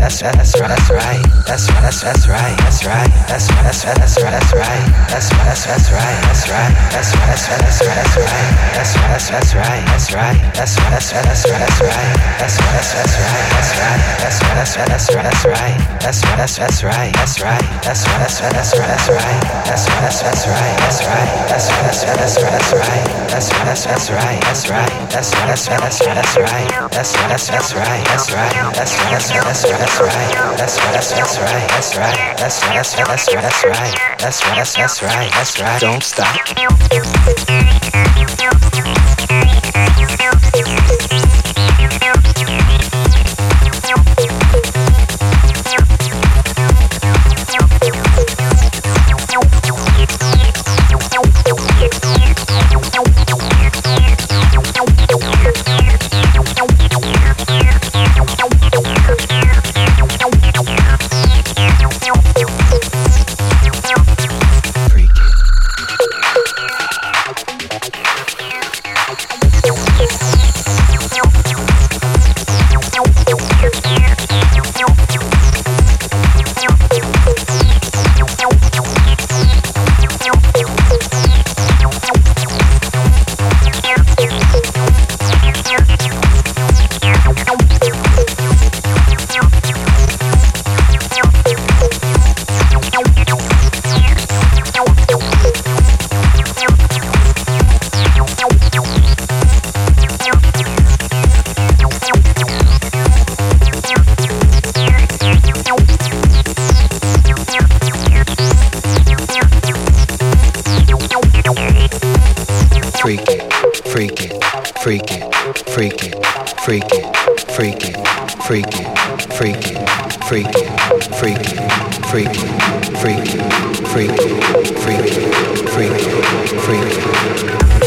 Right, that's that's that's right, that's right, that's that's that's right, that's right, that's that's that's right, that's right, that's that's that's right, that's right, that's that's that's right, that's right, that's that's that's right, that's right, that's that's that's right, that's right, that's that's that's right, that's right, that's that's that's right, that's right, that's that's that's right, that's right, that's that's that's right, that's right, that's that's that's right, that's right, that's that's that's right, that's right, that's that's that's right, that's right, that's that's that's right, that's right, that's that's that's right, that's right, that's that's that's right. That's right. That's that's right. That's right. That's right. That's right. That's right. That's right. That's right. That's that's right. That's right. Don't stop. You. Freaking, freaking, freaking, freaking, freaking, freaking, freaking, freaking, freaking, freaking, freaking, freaking. freak it.